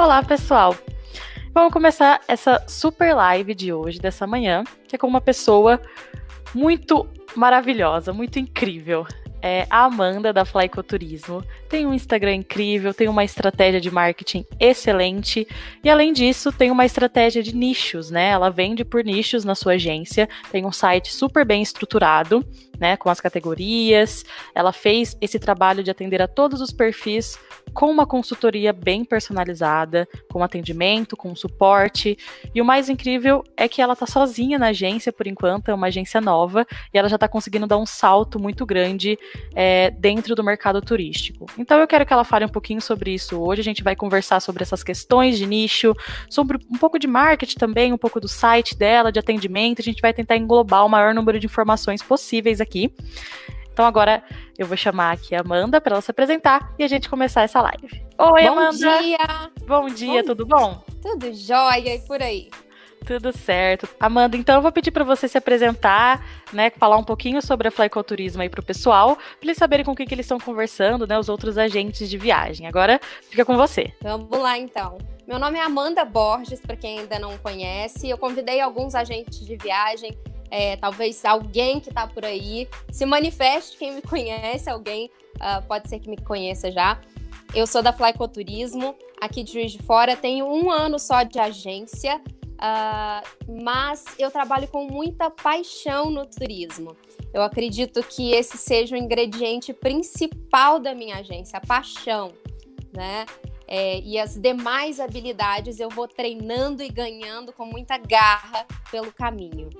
Olá, pessoal! Vamos começar essa super live de hoje, dessa manhã, que é com uma pessoa muito maravilhosa, muito incrível é a Amanda da Flycoturismo. Tem um Instagram incrível, tem uma estratégia de marketing excelente e além disso, tem uma estratégia de nichos, né? Ela vende por nichos na sua agência, tem um site super bem estruturado, né, com as categorias. Ela fez esse trabalho de atender a todos os perfis com uma consultoria bem personalizada, com atendimento, com suporte. E o mais incrível é que ela está sozinha na agência por enquanto, é uma agência nova, e ela já está conseguindo dar um salto muito grande é, dentro do mercado turístico. Então eu quero que ela fale um pouquinho sobre isso hoje. A gente vai conversar sobre essas questões de nicho, sobre um pouco de marketing também, um pouco do site dela, de atendimento. A gente vai tentar englobar o maior número de informações possíveis aqui. Então agora eu vou chamar aqui a Amanda para ela se apresentar e a gente começar essa live. Oi, bom Amanda. Bom dia. Bom dia, bom, tudo bom? Tudo jóia e por aí. Tudo certo. Amanda, então eu vou pedir para você se apresentar, né, falar um pouquinho sobre a Flycoturismo aí pro pessoal, para eles saberem com quem que eles estão conversando, né, os outros agentes de viagem. Agora fica com você. Vamos lá então. Meu nome é Amanda Borges, para quem ainda não conhece. Eu convidei alguns agentes de viagem é, talvez alguém que está por aí se manifeste, quem me conhece, alguém uh, pode ser que me conheça já. Eu sou da Flycoturismo, aqui de Juiz de Fora, tenho um ano só de agência, uh, mas eu trabalho com muita paixão no turismo. Eu acredito que esse seja o ingrediente principal da minha agência, a paixão, né? É, e as demais habilidades eu vou treinando e ganhando com muita garra pelo caminho.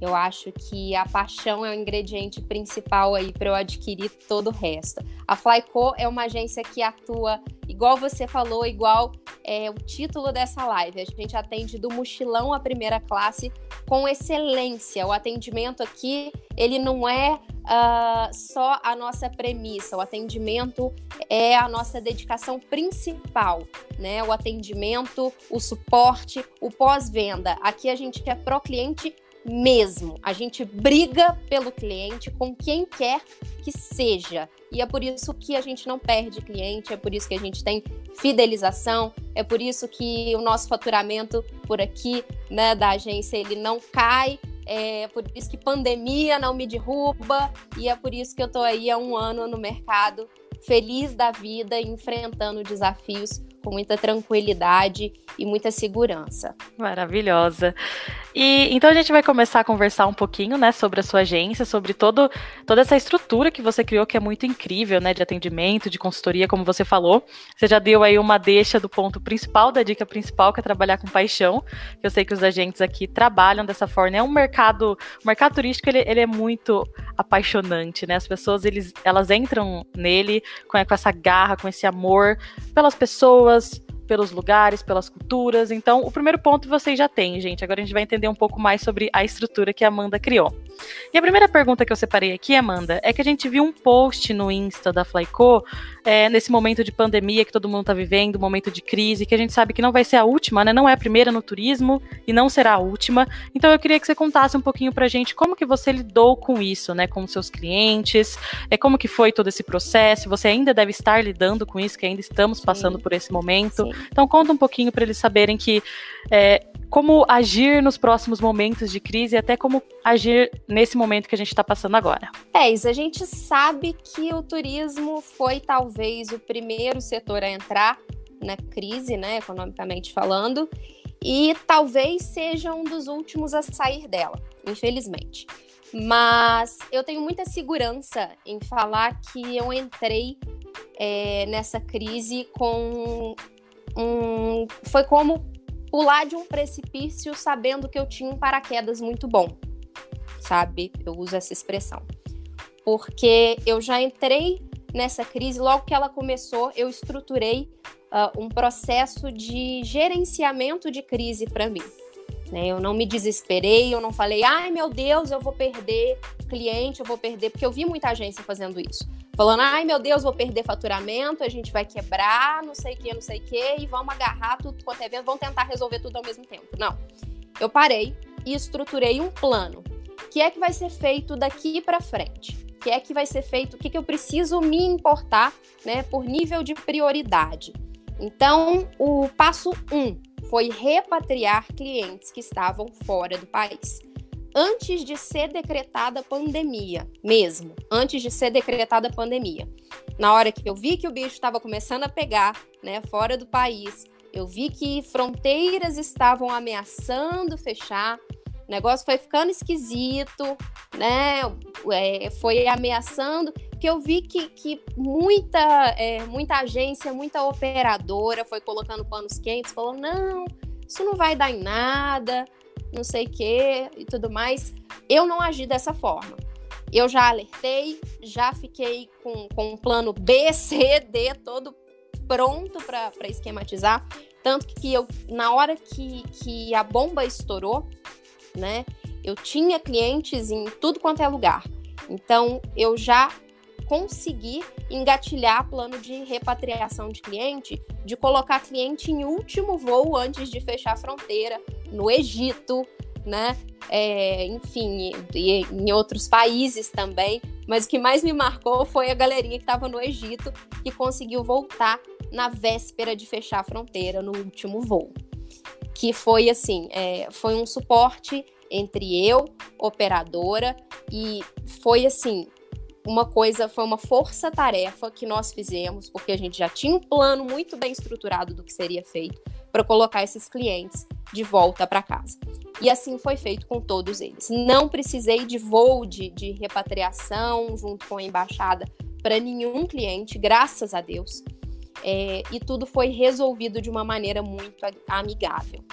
Eu acho que a paixão é o ingrediente principal aí para eu adquirir todo o resto. A Flyco é uma agência que atua, igual você falou, igual é o título dessa live. A gente atende do mochilão à primeira classe com excelência. O atendimento aqui, ele não é uh, só a nossa premissa. O atendimento é a nossa dedicação principal, né? O atendimento, o suporte, o pós-venda. Aqui a gente quer pro cliente mesmo. A gente briga pelo cliente com quem quer que seja. E é por isso que a gente não perde cliente, é por isso que a gente tem fidelização, é por isso que o nosso faturamento por aqui, né, da agência, ele não cai, é por isso que pandemia não me derruba, e é por isso que eu tô aí há um ano no mercado, feliz da vida, enfrentando desafios com muita tranquilidade e muita segurança. Maravilhosa. E então a gente vai começar a conversar um pouquinho, né, sobre a sua agência, sobre todo, toda essa estrutura que você criou, que é muito incrível, né, de atendimento, de consultoria, como você falou. Você já deu aí uma deixa do ponto principal, da dica principal, que é trabalhar com paixão. Eu sei que os agentes aqui trabalham dessa forma. É um mercado, o mercado turístico ele, ele é muito apaixonante, né? As pessoas eles, elas entram nele com, com essa garra, com esse amor pelas pessoas, pelos lugares, pelas culturas. Então, o primeiro ponto vocês já têm, gente. Agora a gente vai entender um pouco mais sobre a estrutura que a Amanda criou. E a primeira pergunta que eu separei aqui, Amanda, é que a gente viu um post no Insta da Flyco, é, nesse momento de pandemia que todo mundo está vivendo, momento de crise, que a gente sabe que não vai ser a última, né? Não é a primeira no turismo e não será a última. Então eu queria que você contasse um pouquinho pra gente como que você lidou com isso, né? Com os seus clientes, é como que foi todo esse processo. Você ainda deve estar lidando com isso, que ainda estamos Sim. passando por esse momento. Sim. Então conta um pouquinho para eles saberem que é, como agir nos próximos momentos de crise e até como agir nesse momento que a gente está passando agora. É, isso a gente sabe que o turismo foi talvez o primeiro setor a entrar na crise, né, economicamente falando, e talvez seja um dos últimos a sair dela, infelizmente. Mas eu tenho muita segurança em falar que eu entrei é, nessa crise com um. Foi como pular de um precipício sabendo que eu tinha um paraquedas muito bom, sabe? Eu uso essa expressão. Porque eu já entrei nessa crise, logo que ela começou, eu estruturei uh, um processo de gerenciamento de crise para mim. Né? Eu não me desesperei, eu não falei, ai meu Deus, eu vou perder cliente, eu vou perder, porque eu vi muita agência fazendo isso falando, ai meu Deus, vou perder faturamento, a gente vai quebrar, não sei o que, não sei o que, e vamos agarrar tudo quanto é evento, vamos tentar resolver tudo ao mesmo tempo. Não. Eu parei e estruturei um plano. O que é que vai ser feito daqui para frente? O que é que vai ser feito? O que, que eu preciso me importar, né, por nível de prioridade? Então, o passo 1 um foi repatriar clientes que estavam fora do país. Antes de ser decretada a pandemia, mesmo, antes de ser decretada a pandemia. Na hora que eu vi que o bicho estava começando a pegar, né, fora do país, eu vi que fronteiras estavam ameaçando fechar, o negócio foi ficando esquisito, né? É, foi ameaçando, que eu vi que, que muita, é, muita agência, muita operadora foi colocando panos quentes, falou: não, isso não vai dar em nada, não sei o quê e tudo mais. Eu não agi dessa forma. Eu já alertei, já fiquei com, com um plano B, C, D todo pronto para esquematizar. Tanto que eu, na hora que, que a bomba estourou, né? Eu tinha clientes em tudo quanto é lugar. Então, eu já consegui engatilhar plano de repatriação de cliente, de colocar cliente em último voo antes de fechar a fronteira, no Egito, né? É, enfim, e, em outros países também. Mas o que mais me marcou foi a galerinha que estava no Egito, que conseguiu voltar na véspera de fechar a fronteira, no último voo que foi assim, é, foi um suporte entre eu, operadora, e foi assim, uma coisa, foi uma força-tarefa que nós fizemos, porque a gente já tinha um plano muito bem estruturado do que seria feito para colocar esses clientes de volta para casa. E assim foi feito com todos eles. Não precisei de voo de, de repatriação junto com a embaixada para nenhum cliente, graças a Deus é, e tudo foi resolvido de uma maneira muito amigável.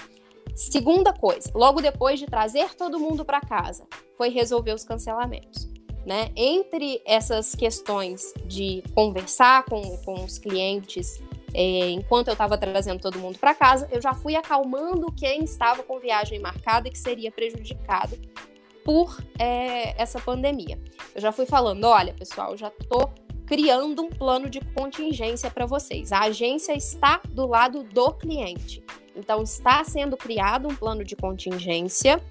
Segunda coisa, logo depois de trazer todo mundo para casa, foi resolver os cancelamentos. Né? Entre essas questões de conversar com, com os clientes é, enquanto eu estava trazendo todo mundo para casa, eu já fui acalmando quem estava com viagem marcada e que seria prejudicado por é, essa pandemia. Eu já fui falando, olha, pessoal, já estou criando um plano de contingência para vocês. A agência está do lado do cliente. Então, está sendo criado um plano de contingência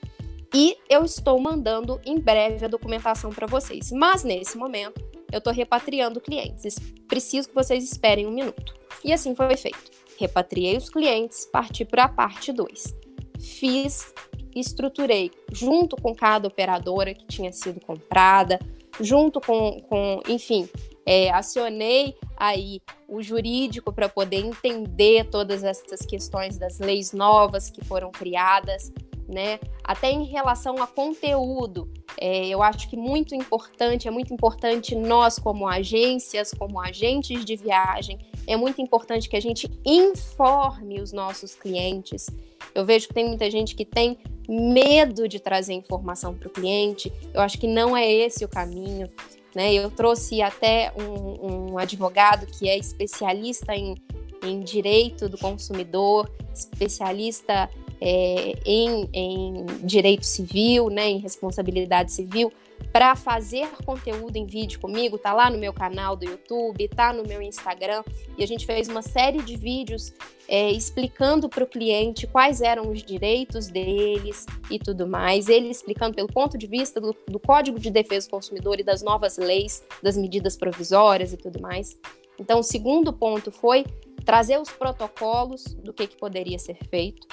e eu estou mandando em breve a documentação para vocês. Mas nesse momento, eu estou repatriando clientes. Preciso que vocês esperem um minuto. E assim foi feito. Repatriei os clientes, parti para a parte 2. Fiz, estruturei junto com cada operadora que tinha sido comprada, junto com, com enfim, é, acionei aí o jurídico para poder entender todas essas questões das leis novas que foram criadas, né? Até em relação a conteúdo, é, eu acho que muito importante, é muito importante nós como agências, como agentes de viagem, é muito importante que a gente informe os nossos clientes. Eu vejo que tem muita gente que tem medo de trazer informação para o cliente. Eu acho que não é esse o caminho. Né? Eu trouxe até um, um advogado que é especialista em, em direito do consumidor, especialista é, em, em, direito civil, né, em responsabilidade civil, para fazer conteúdo em vídeo comigo, tá lá no meu canal do YouTube, tá no meu Instagram, e a gente fez uma série de vídeos é, explicando para o cliente quais eram os direitos deles e tudo mais, ele explicando pelo ponto de vista do, do Código de Defesa do Consumidor e das novas leis, das medidas provisórias e tudo mais. Então, o segundo ponto foi trazer os protocolos do que, que poderia ser feito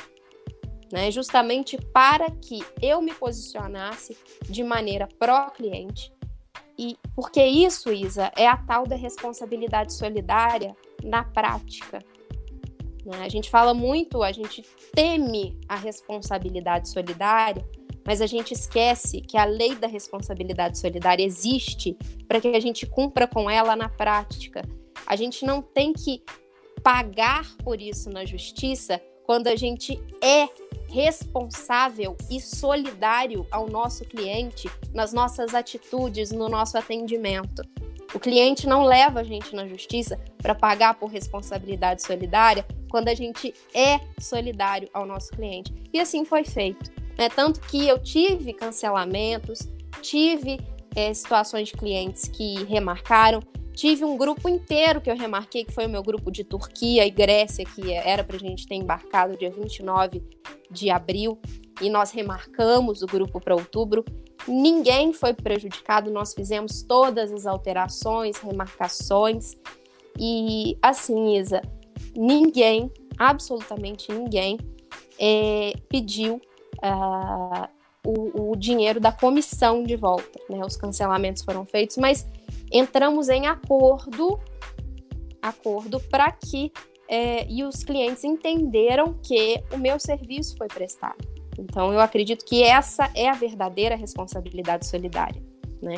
né? Justamente para que eu me posicionasse de maneira pró-cliente. E porque isso, Isa, é a tal da responsabilidade solidária na prática. Né? A gente fala muito, a gente teme a responsabilidade solidária, mas a gente esquece que a lei da responsabilidade solidária existe para que a gente cumpra com ela na prática. A gente não tem que pagar por isso na justiça quando a gente é responsável e solidário ao nosso cliente nas nossas atitudes, no nosso atendimento. O cliente não leva a gente na justiça para pagar por responsabilidade solidária quando a gente é solidário ao nosso cliente. E assim foi feito. Né? Tanto que eu tive cancelamentos, tive é, situações de clientes que remarcaram, Tive um grupo inteiro que eu remarquei, que foi o meu grupo de Turquia e Grécia, que era para a gente ter embarcado dia 29 de abril, e nós remarcamos o grupo para outubro. Ninguém foi prejudicado, nós fizemos todas as alterações, remarcações. E assim, Isa, ninguém, absolutamente ninguém, é, pediu uh, o, o, dinheiro da comissão de volta. Né? Os cancelamentos foram feitos, mas entramos em acordo, acordo para que é, e os clientes entenderam que o meu serviço foi prestado. Então, eu acredito que essa é a verdadeira responsabilidade solidária. Né?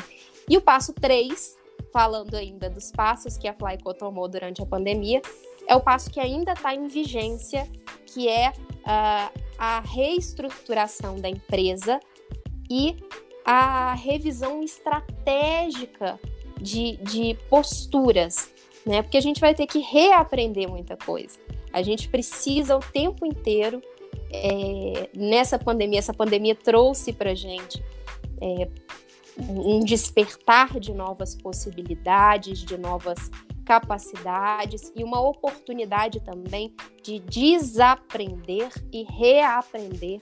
E o passo 3, falando ainda dos passos que a Flyco tomou durante a pandemia, é o passo que ainda está em vigência, que é uh, a reestruturação da empresa e a revisão estratégica de, de posturas, né? Porque a gente vai ter que reaprender muita coisa. A gente precisa o tempo inteiro é, nessa pandemia. Essa pandemia trouxe para gente é, um despertar de novas possibilidades, de novas capacidades e uma oportunidade também de desaprender e reaprender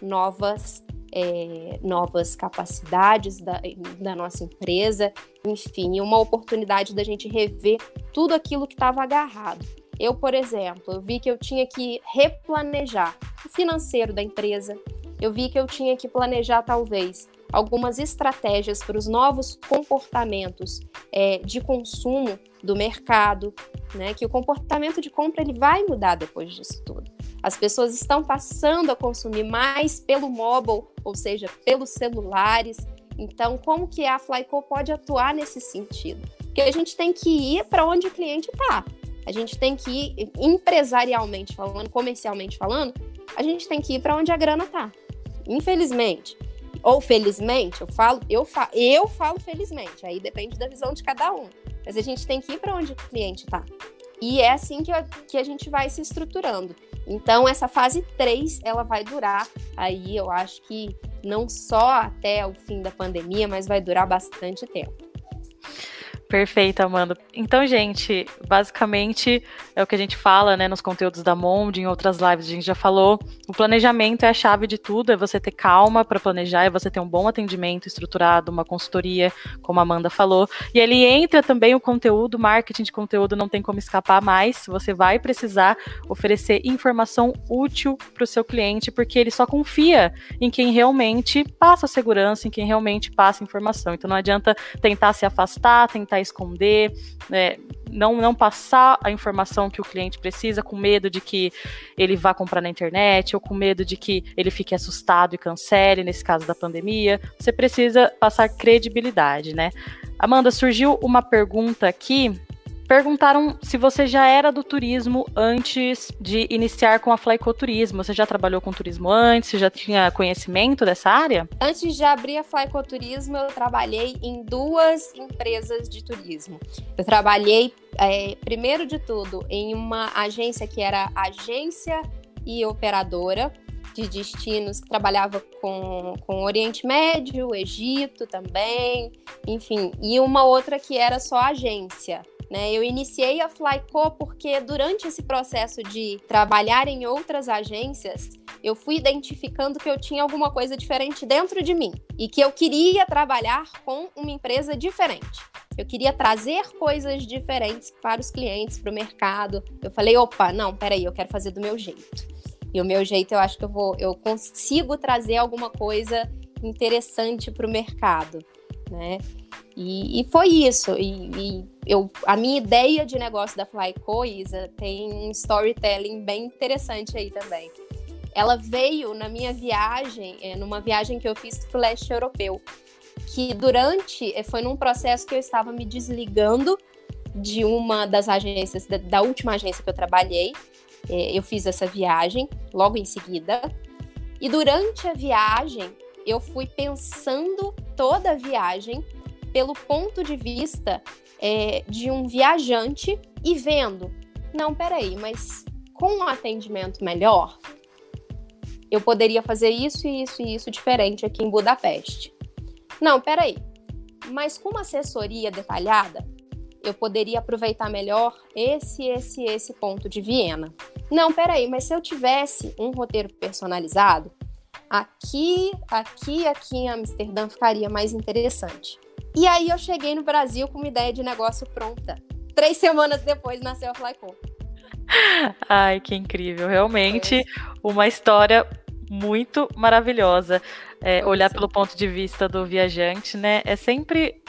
novas, é, novas capacidades da, da nossa empresa, enfim, uma oportunidade da gente rever tudo aquilo que estava agarrado. Eu, por exemplo, eu vi que eu tinha que replanejar o financeiro da empresa, eu vi que eu tinha que planejar, talvez, algumas estratégias para os novos comportamentos é, de consumo do mercado, né? Que o comportamento de compra ele vai mudar depois disso tudo. As pessoas estão passando a consumir mais pelo mobile, ou seja, pelos celulares. Então, como que a Flyco pode atuar nesse sentido? Porque a gente tem que ir para onde o cliente está. A gente tem que ir empresarialmente falando, comercialmente falando, a gente tem que ir para onde a grana está. Infelizmente, ou felizmente, eu falo, eu, fa eu falo felizmente, aí depende da visão de cada um. Mas a gente tem que ir para onde o cliente está. E é assim que, que a gente vai se estruturando. Então, essa fase 3, ela vai durar aí, eu acho que não só até o fim da pandemia, mas vai durar bastante tempo. Perfeito, Amanda. Então, gente, basicamente é o que a gente fala, né, nos conteúdos da Monde, em outras lives a gente já falou. O planejamento é a chave de tudo, é você ter calma para planejar, é você ter um bom atendimento estruturado, uma consultoria, como a Amanda falou. E ali entra também o conteúdo, marketing de conteúdo não tem como escapar mais. Você vai precisar oferecer informação útil para o seu cliente, porque ele só confia em quem realmente passa segurança, em quem realmente passa informação. Então não adianta tentar se afastar, tentar esconder, né, não, não passar a informação que o cliente precisa com medo de que ele vá comprar na internet ou com medo de que ele fique assustado e cancele, nesse caso da pandemia. Você precisa passar credibilidade, né? Amanda, surgiu uma pergunta aqui Perguntaram se você já era do turismo antes de iniciar com a Flycoturismo. Você já trabalhou com turismo antes? Você já tinha conhecimento dessa área? Antes de abrir a Flycoturismo, eu trabalhei em duas empresas de turismo. Eu trabalhei, é, primeiro de tudo, em uma agência que era agência e operadora de destinos que trabalhava com, com Oriente Médio, Egito também, enfim, e uma outra que era só agência. Né? Eu iniciei a Flyco porque durante esse processo de trabalhar em outras agências, eu fui identificando que eu tinha alguma coisa diferente dentro de mim e que eu queria trabalhar com uma empresa diferente. Eu queria trazer coisas diferentes para os clientes, para o mercado. Eu falei, opa, não, peraí, eu quero fazer do meu jeito. E o meu jeito, eu acho que eu vou, eu consigo trazer alguma coisa interessante para o mercado, né? E, e foi isso. E, e, eu, a minha ideia de negócio da Flyco, Isa, tem um storytelling bem interessante aí também. Ela veio na minha viagem, é, numa viagem que eu fiz para o leste europeu, que durante, é, foi num processo que eu estava me desligando de uma das agências, da, da última agência que eu trabalhei. É, eu fiz essa viagem logo em seguida. E durante a viagem, eu fui pensando toda a viagem pelo ponto de vista é, de um viajante e vendo, não, peraí, mas com um atendimento melhor, eu poderia fazer isso e isso e isso diferente aqui em Budapeste. Não, peraí, mas com uma assessoria detalhada, eu poderia aproveitar melhor esse, esse, esse ponto de Viena. Não, peraí, mas se eu tivesse um roteiro personalizado, aqui, aqui, aqui em Amsterdã ficaria mais interessante. E aí eu cheguei no Brasil com uma ideia de negócio pronta. Três semanas depois nasceu a Flyco. Ai, que incrível. Realmente uma história muito maravilhosa. É, olhar pelo ponto de vista do viajante, né? É sempre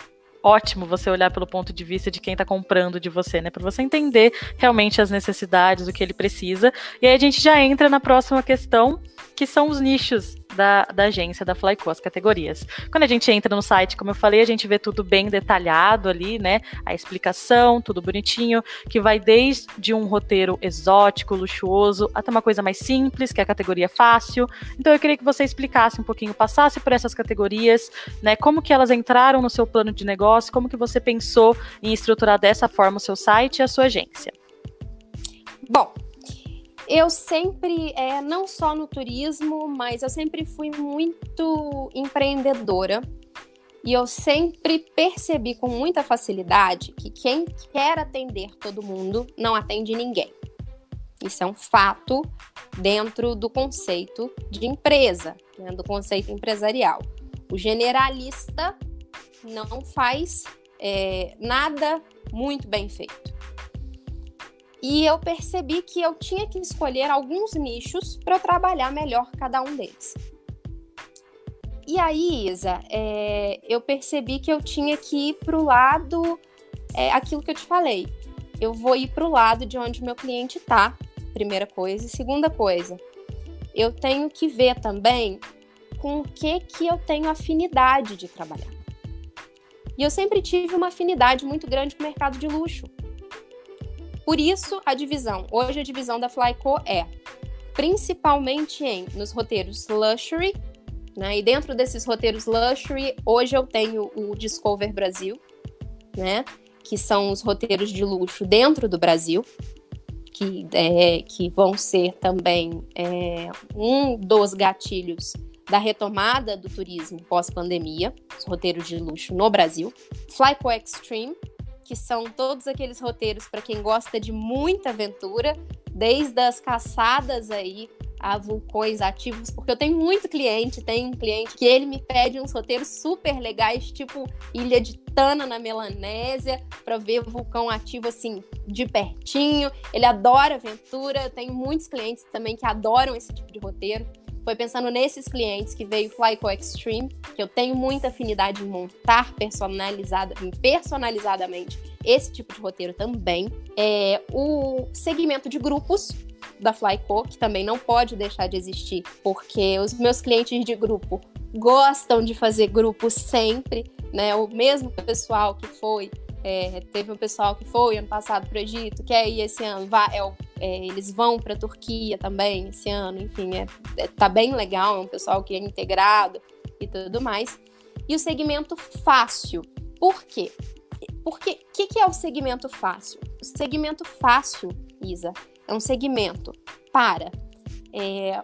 ótimo você olhar pelo ponto de vista de quem está comprando de você, né? Para você entender realmente as necessidades, o que ele precisa. E aí a gente já entra na próxima questão, que são os nichos da, da agência da Flyco, as categorias. Quando a gente entra no site, como eu falei, a gente vê tudo bem detalhado ali, né? A explicação, tudo bonitinho, que vai desde um roteiro exótico, luxuoso, até uma coisa mais simples, que é a categoria fácil. Então eu queria que você explicasse um pouquinho, passasse por essas categorias, né? Como que elas entraram no seu plano de negócio, como que você pensou em estruturar dessa forma o seu site e a sua agência. Bom, eu sempre, é, não só no turismo, mas eu sempre fui muito empreendedora. E eu sempre percebi com muita facilidade que quem quer atender todo mundo não atende ninguém. Isso é um fato dentro do conceito de empresa, né, do conceito empresarial. O generalista não faz é, nada muito bem feito. E eu percebi que eu tinha que escolher alguns nichos para trabalhar melhor cada um deles. E aí, Isa, é, eu percebi que eu tinha que ir para o lado, é, aquilo que eu te falei. Eu vou ir para o lado de onde meu cliente está, primeira coisa. E segunda coisa, eu tenho que ver também com o que, que eu tenho afinidade de trabalhar. E eu sempre tive uma afinidade muito grande com o mercado de luxo. Por isso, a divisão. Hoje, a divisão da Flyco é principalmente em nos roteiros luxury, né? E dentro desses roteiros luxury, hoje eu tenho o Discover Brasil, né? Que são os roteiros de luxo dentro do Brasil, que, é, que vão ser também é, um dos gatilhos da retomada do turismo pós-pandemia, os roteiros de luxo no Brasil. Flyco Extreme, que são todos aqueles roteiros para quem gosta de muita aventura, desde as caçadas aí a vulcões ativos, porque eu tenho muito cliente, tem um cliente que ele me pede uns roteiros super legais, tipo Ilha de Tana na Melanésia, para ver vulcão ativo assim de pertinho. Ele adora aventura, tenho muitos clientes também que adoram esse tipo de roteiro. Foi pensando nesses clientes que veio Flyco Extreme, que eu tenho muita afinidade em montar personalizada, personalizadamente esse tipo de roteiro também. É, o segmento de grupos da Flyco, que também não pode deixar de existir, porque os meus clientes de grupo gostam de fazer grupos sempre, né? O mesmo pessoal que foi é, teve um pessoal que foi ano passado para o Egito, quer ir esse ano, é, é, eles vão para a Turquia também esse ano, enfim, é, é, tá bem legal, é um pessoal que é integrado e tudo mais. E o segmento fácil, por quê? Porque o que, que é o segmento fácil? O segmento fácil, Isa, é um segmento para é,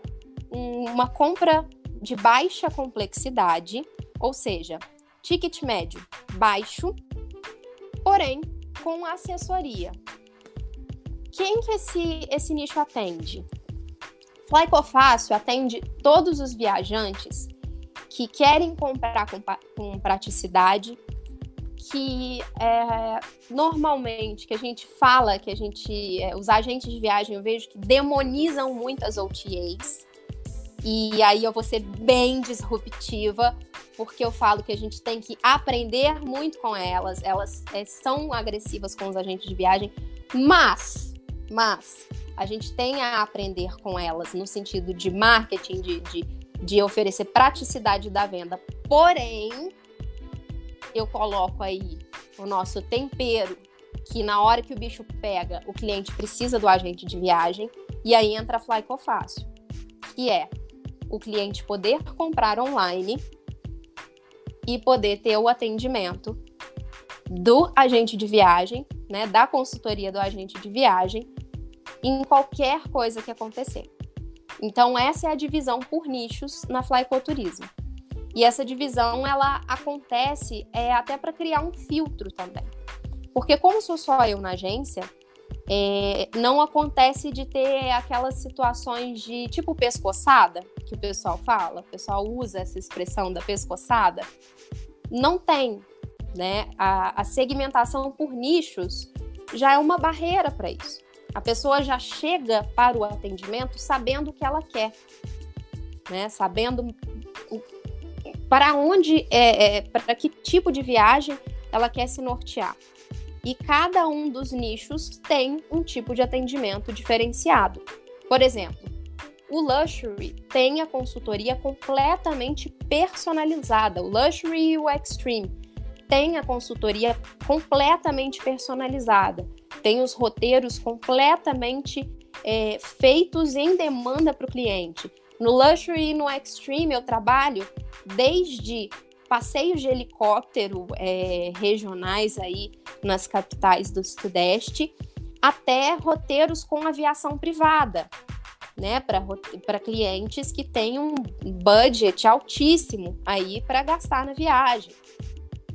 uma compra de baixa complexidade, ou seja, ticket médio baixo, porém com assessoria. Quem que esse, esse nicho atende? Flyco Fácil atende todos os viajantes que querem comprar com, com praticidade, que é, normalmente que a gente fala, que a gente, é, os agentes de viagem eu vejo que demonizam muito as OTAs. E aí eu vou ser bem disruptiva, porque eu falo que a gente tem que aprender muito com elas. Elas é, são agressivas com os agentes de viagem, mas, mas a gente tem a aprender com elas no sentido de marketing, de, de, de oferecer praticidade da venda. Porém, eu coloco aí o nosso tempero, que na hora que o bicho pega, o cliente precisa do agente de viagem, e aí entra a Flyco Fácil, que é o cliente poder comprar online e poder ter o atendimento do agente de viagem, né, da consultoria do agente de viagem, em qualquer coisa que acontecer. Então essa é a divisão por nichos na Flycoturismo. E essa divisão ela acontece é, até para criar um filtro também. Porque como sou só eu na agência, é, não acontece de ter aquelas situações de tipo pescoçada, que o pessoal fala, o pessoal usa essa expressão da pescoçada. Não tem, né? A, a segmentação por nichos já é uma barreira para isso. A pessoa já chega para o atendimento sabendo o que ela quer, né? Sabendo para onde, é, é para que tipo de viagem ela quer se nortear. E cada um dos nichos tem um tipo de atendimento diferenciado. Por exemplo, o Luxury tem a consultoria completamente personalizada. O Luxury e o Extreme tem a consultoria completamente personalizada. Tem os roteiros completamente é, feitos em demanda para o cliente. No Luxury e no Extreme eu trabalho desde passeios de helicóptero é, regionais aí nas capitais do Sudeste até roteiros com aviação privada, né, para clientes que têm um budget altíssimo aí para gastar na viagem,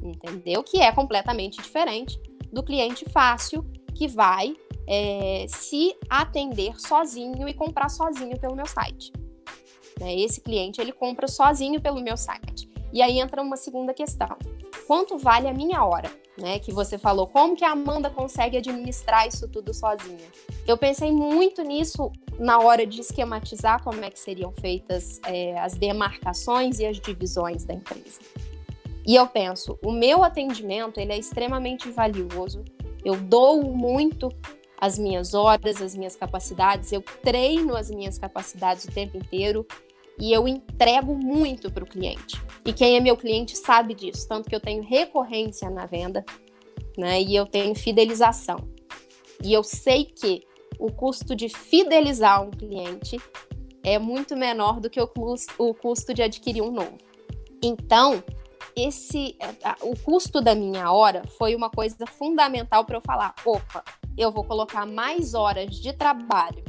entendeu? Que é completamente diferente do cliente fácil que vai é, se atender sozinho e comprar sozinho pelo meu site. Né? Esse cliente ele compra sozinho pelo meu site. E aí entra uma segunda questão: quanto vale a minha hora? Né, que você falou, como que a Amanda consegue administrar isso tudo sozinha? Eu pensei muito nisso na hora de esquematizar como é que seriam feitas é, as demarcações e as divisões da empresa. E eu penso, o meu atendimento ele é extremamente valioso. Eu dou muito as minhas horas, as minhas capacidades, eu treino as minhas capacidades o tempo inteiro e eu entrego muito para o cliente. E quem é meu cliente sabe disso, tanto que eu tenho recorrência na venda, né? E eu tenho fidelização. E eu sei que o custo de fidelizar um cliente é muito menor do que o custo, de adquirir um novo. Então, esse o custo da minha hora foi uma coisa fundamental para eu falar, opa, eu vou colocar mais horas de trabalho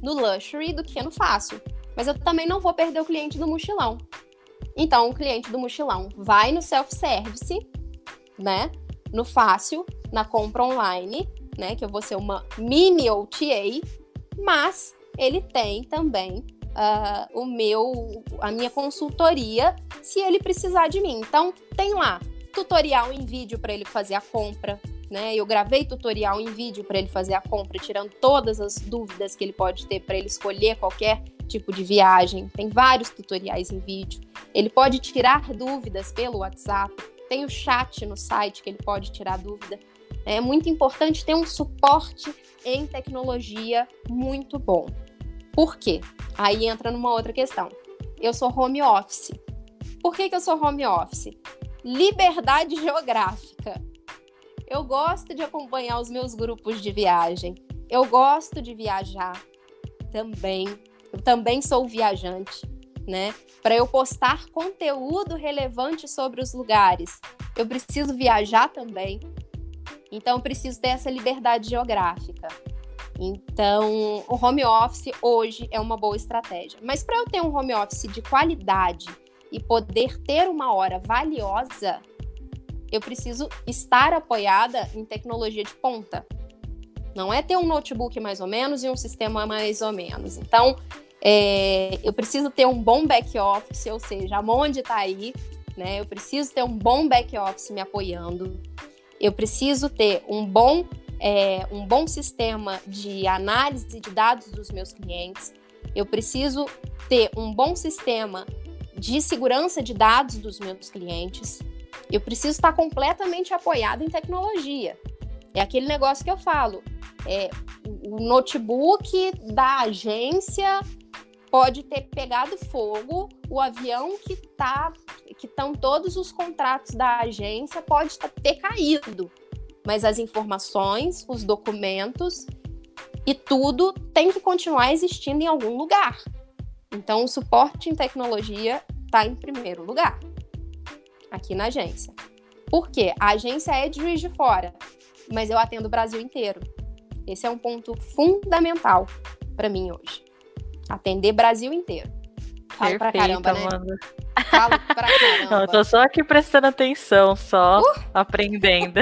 no luxury do que no fácil. Mas eu também não vou perder o cliente do mochilão. Então, o cliente do mochilão vai no self-service, né? No fácil, na compra online, né? Que eu vou ser uma mini OTA, mas ele tem também uh, o meu, a minha consultoria, se ele precisar de mim. Então, tem lá tutorial em vídeo para ele fazer a compra, né? Eu gravei tutorial em vídeo para ele fazer a compra, tirando todas as dúvidas que ele pode ter para ele escolher qualquer tipo de viagem. Tem vários tutoriais em vídeo. Ele pode tirar dúvidas pelo WhatsApp. Tem o chat no site que ele pode tirar dúvida. É muito importante ter um suporte em tecnologia muito bom. Por quê? Aí entra numa outra questão. Eu sou home office. Por que, que eu sou home office? Liberdade geográfica. Eu gosto de acompanhar os meus grupos de viagem. Eu gosto de viajar também. Eu também sou viajante, né? Para eu postar conteúdo relevante sobre os lugares, eu preciso viajar também. Então, eu preciso ter essa liberdade geográfica. Então, o home office hoje é uma boa estratégia. Mas para eu ter um home office de qualidade e poder ter uma hora valiosa, eu preciso estar apoiada em tecnologia de ponta. Não é ter um notebook mais ou menos e um sistema mais ou menos. Então, é, eu preciso ter um bom back-office, ou seja, a Monde está aí, né? Eu preciso ter um bom back-office me apoiando. Eu preciso ter um bom, é, um bom sistema de análise de dados dos meus clientes. Eu preciso ter um bom sistema de segurança de dados dos meus clientes. Eu preciso estar completamente apoiado em tecnologia. É aquele negócio que eu falo. É, o notebook da agência pode ter pegado fogo, o avião que tá, que estão todos os contratos da agência pode ter caído, mas as informações, os documentos e tudo tem que continuar existindo em algum lugar. Então, o suporte em tecnologia está em primeiro lugar aqui na agência. Por quê? A agência é de Juiz de Fora, mas eu atendo o Brasil inteiro. Esse é um ponto fundamental para mim hoje. Atender Brasil inteiro. Falo Perfeito, pra caramba, né? Amanda. Falo pra caramba. Não, eu tô só aqui prestando atenção, só uh! aprendendo.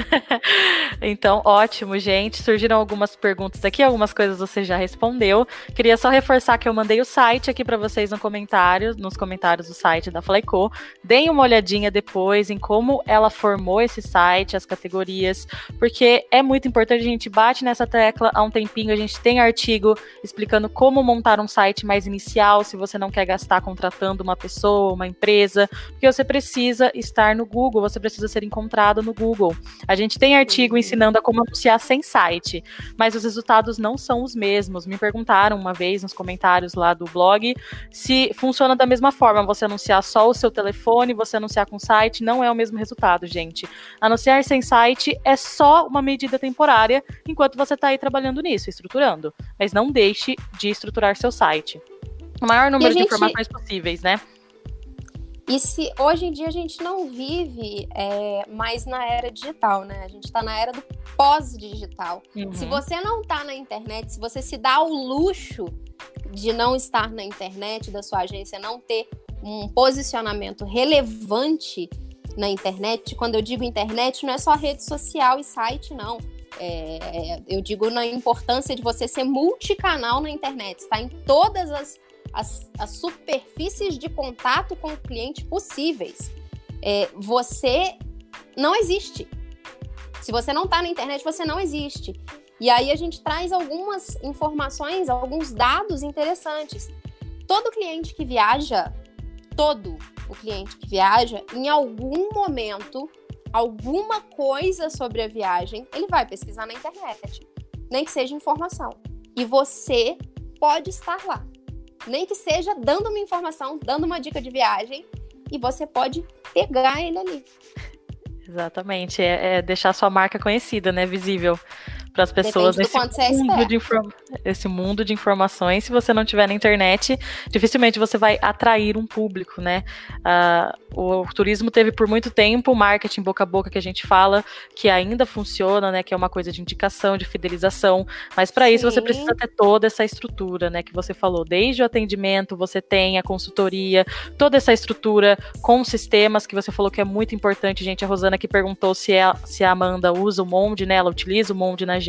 então, ótimo, gente. Surgiram algumas perguntas aqui, algumas coisas você já respondeu. Queria só reforçar que eu mandei o site aqui para vocês no comentário, nos comentários do site da Flyco. Deem uma olhadinha depois em como ela formou esse site, as categorias, porque é muito importante, a gente bate nessa tecla há um tempinho, a gente tem artigo explicando como montar um site mais inicial, se você não quer gastar contratando uma pessoa, uma empresa, porque você precisa estar no Google, você precisa ser encontrado no Google. A gente tem artigo uhum. ensinando a como anunciar sem site, mas os resultados não são os mesmos. Me perguntaram uma vez nos comentários lá do blog se funciona da mesma forma, você anunciar só o seu telefone, você anunciar com site, não é o mesmo resultado, gente. Anunciar sem site é só uma medida temporária enquanto você está aí trabalhando nisso, estruturando. Mas não deixe de estruturar seu site. O maior número gente... de informações possíveis, né? E se hoje em dia a gente não vive é, mais na era digital, né? A gente está na era do pós-digital. Uhum. Se você não está na internet, se você se dá o luxo de não estar na internet, da sua agência não ter um posicionamento relevante na internet, quando eu digo internet, não é só rede social e site, não. É, eu digo na importância de você ser multicanal na internet, está em todas as as, as superfícies de contato com o cliente possíveis. É, você não existe. Se você não está na internet, você não existe. E aí a gente traz algumas informações, alguns dados interessantes. Todo cliente que viaja, todo o cliente que viaja, em algum momento, alguma coisa sobre a viagem, ele vai pesquisar na internet, nem que seja informação. E você pode estar lá nem que seja dando uma informação, dando uma dica de viagem, e você pode pegar ele ali. Exatamente, é, é deixar sua marca conhecida, né, visível para as pessoas nesse mundo, de esse mundo de informações. Se você não tiver na internet, dificilmente você vai atrair um público, né? Uh, o, o, turismo teve por muito tempo o marketing boca a boca que a gente fala, que ainda funciona, né? Que é uma coisa de indicação, de fidelização. Mas para isso você precisa ter toda essa estrutura, né? Que você falou, desde o atendimento, você tem a consultoria, toda essa estrutura com sistemas que você falou que é muito importante, gente. A Rosana que perguntou se, é, se a Amanda usa o Monde, né? Ela utiliza o Monde na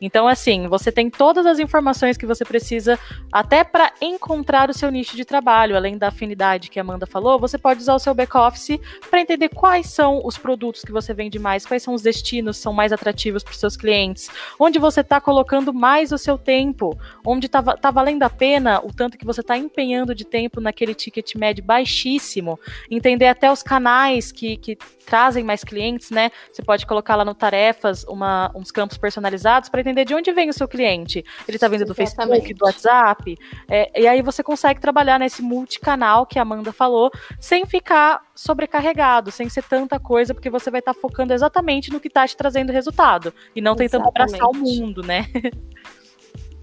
Então, assim, você tem todas as informações que você precisa até para encontrar o seu nicho de trabalho. Além da afinidade que a Amanda falou, você pode usar o seu back-office para entender quais são os produtos que você vende mais, quais são os destinos que são mais atrativos para os seus clientes, onde você está colocando mais o seu tempo, onde está tá valendo a pena o tanto que você está empenhando de tempo naquele ticket médio baixíssimo, entender até os canais que, que trazem mais clientes, né? Você pode colocar lá no tarefas uma, uns campos personalizados para entender de onde vem o seu cliente. Ele está vindo do Exatamente. Facebook, do WhatsApp. É, e aí você consegue trabalhar nesse multicanal que a Amanda falou, sem ficar sobrecarregado, sem ser tanta coisa, porque você vai estar tá focando exatamente no que está te trazendo resultado. E não tentando abraçar o mundo, né?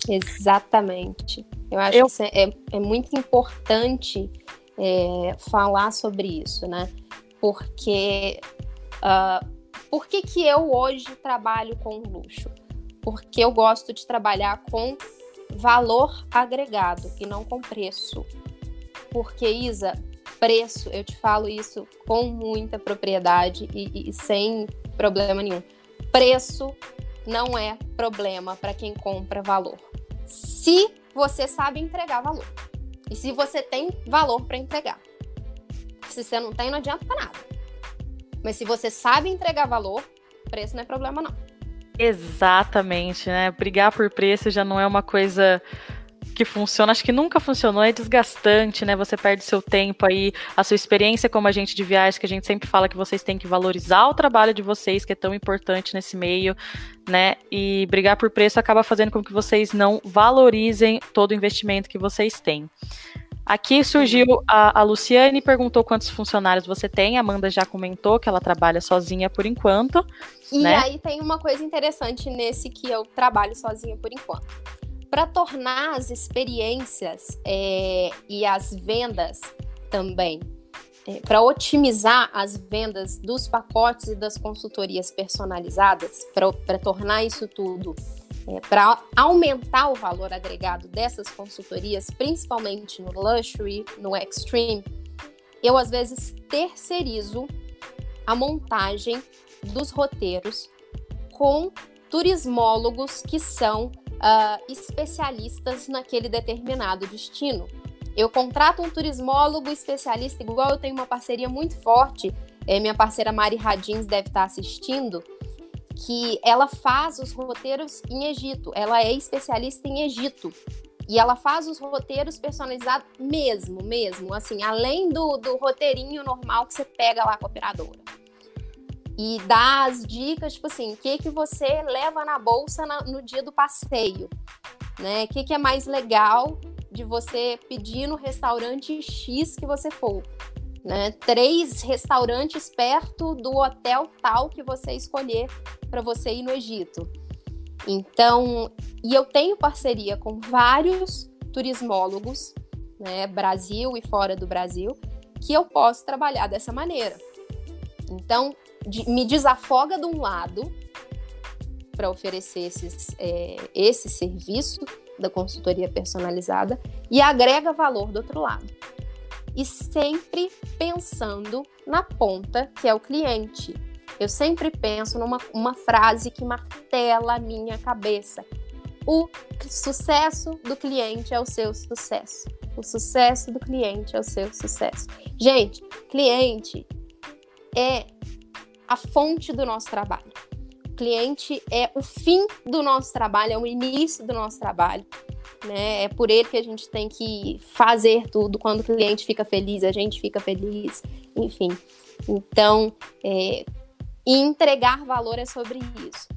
Exatamente. Eu acho Eu... que é, é muito importante é, falar sobre isso, né? Porque uh, por que, que eu hoje trabalho com luxo? Porque eu gosto de trabalhar com valor agregado e não com preço. Porque, Isa, preço, eu te falo isso com muita propriedade e, e sem problema nenhum. Preço não é problema para quem compra valor. Se você sabe entregar valor. E se você tem valor para entregar. Se você não tem, não adianta nada. Mas se você sabe entregar valor, preço não é problema, não. Exatamente, né? Brigar por preço já não é uma coisa que funciona, acho que nunca funcionou, é desgastante, né? Você perde seu tempo aí, a sua experiência como agente de viagens, que a gente sempre fala que vocês têm que valorizar o trabalho de vocês, que é tão importante nesse meio, né? E brigar por preço acaba fazendo com que vocês não valorizem todo o investimento que vocês têm. Aqui surgiu a, a Luciane perguntou quantos funcionários você tem. A Amanda já comentou que ela trabalha sozinha por enquanto. E né? aí tem uma coisa interessante nesse que eu trabalho sozinha por enquanto. Para tornar as experiências é, e as vendas também, é, para otimizar as vendas dos pacotes e das consultorias personalizadas, para tornar isso tudo é, para aumentar o valor agregado dessas consultorias, principalmente no Luxury, no Extreme, eu às vezes terceirizo a montagem dos roteiros com turismólogos que são uh, especialistas naquele determinado destino. Eu contrato um turismólogo especialista, igual eu tenho uma parceria muito forte, é, minha parceira Mari Radins deve estar assistindo, que ela faz os roteiros em Egito. Ela é especialista em Egito. E ela faz os roteiros personalizados mesmo, mesmo, assim, além do, do roteirinho normal que você pega lá com a operadora. E dá as dicas, tipo assim, o que, que você leva na bolsa na, no dia do passeio, né? O que, que é mais legal de você pedir no restaurante X que você for né? Três restaurantes perto do hotel tal que você escolher para você ir no Egito. Então, e eu tenho parceria com vários turismólogos, né, Brasil e fora do Brasil, que eu posso trabalhar dessa maneira. Então, de, me desafoga de um lado para oferecer esses, é, esse serviço da consultoria personalizada e agrega valor do outro lado e sempre pensando na ponta, que é o cliente. Eu sempre penso numa uma frase que martela a minha cabeça. O sucesso do cliente é o seu sucesso. O sucesso do cliente é o seu sucesso. Gente, cliente é a fonte do nosso trabalho. Cliente é o fim do nosso trabalho, é o início do nosso trabalho né? É por ele que a gente tem que fazer tudo. Quando o cliente fica feliz, a gente fica feliz, enfim. Então, é, entregar valor é sobre isso.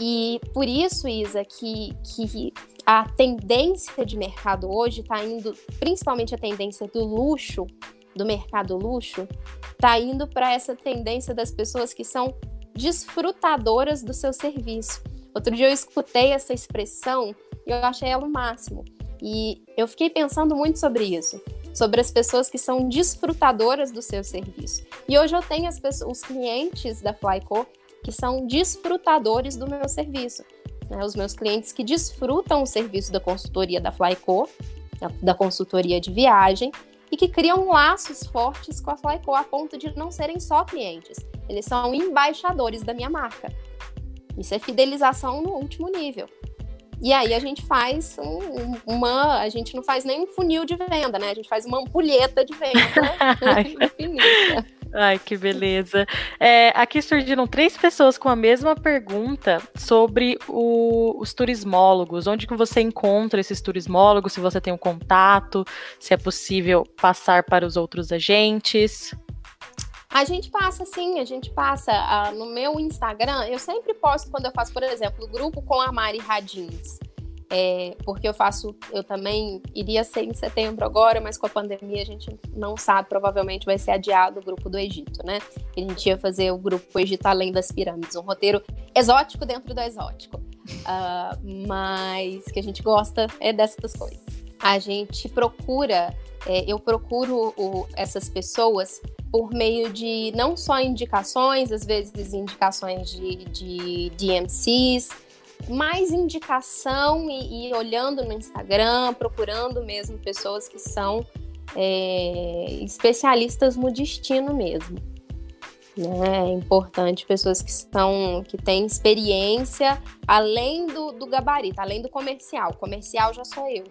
E por isso, Isa, que, que a tendência de mercado hoje está indo, principalmente a tendência do luxo, do mercado luxo, está indo para essa tendência das pessoas que são desfrutadoras do seu serviço. Outro dia eu escutei essa expressão e eu achei ela o máximo. E eu fiquei pensando muito sobre isso, sobre as pessoas que são desfrutadoras do seu serviço. E hoje eu tenho as pessoas, os clientes da Flyco que são desfrutadores do meu serviço. Né? Os meus clientes que desfrutam o serviço da consultoria da Flyco, da consultoria de viagem, e que criam laços fortes com a Flyco a ponto de não serem só clientes, eles são embaixadores da minha marca. Isso é fidelização no último nível. E aí a gente faz um, uma. A gente não faz nem um funil de venda, né? A gente faz uma ampulheta de venda infinita. Ai, que beleza. É, aqui surgiram três pessoas com a mesma pergunta sobre o, os turismólogos. Onde que você encontra esses turismólogos? Se você tem um contato, se é possível passar para os outros agentes. A gente passa sim, a gente passa uh, no meu Instagram. Eu sempre posto quando eu faço, por exemplo, o grupo com a Mari Radins. É, porque eu faço, eu também iria ser em setembro agora, mas com a pandemia a gente não sabe, provavelmente vai ser adiado o grupo do Egito, né? A gente ia fazer o grupo Egito Além das Pirâmides, um roteiro exótico dentro do exótico, uh, mas que a gente gosta é dessas coisas. A gente procura, é, eu procuro o, essas pessoas por meio de não só indicações, às vezes indicações de, de DMCs, mais indicação e, e, olhando no Instagram, procurando mesmo pessoas que são é, especialistas no destino mesmo. Né? É importante pessoas que são que têm experiência além do, do gabarito, além do comercial. Comercial já sou eu.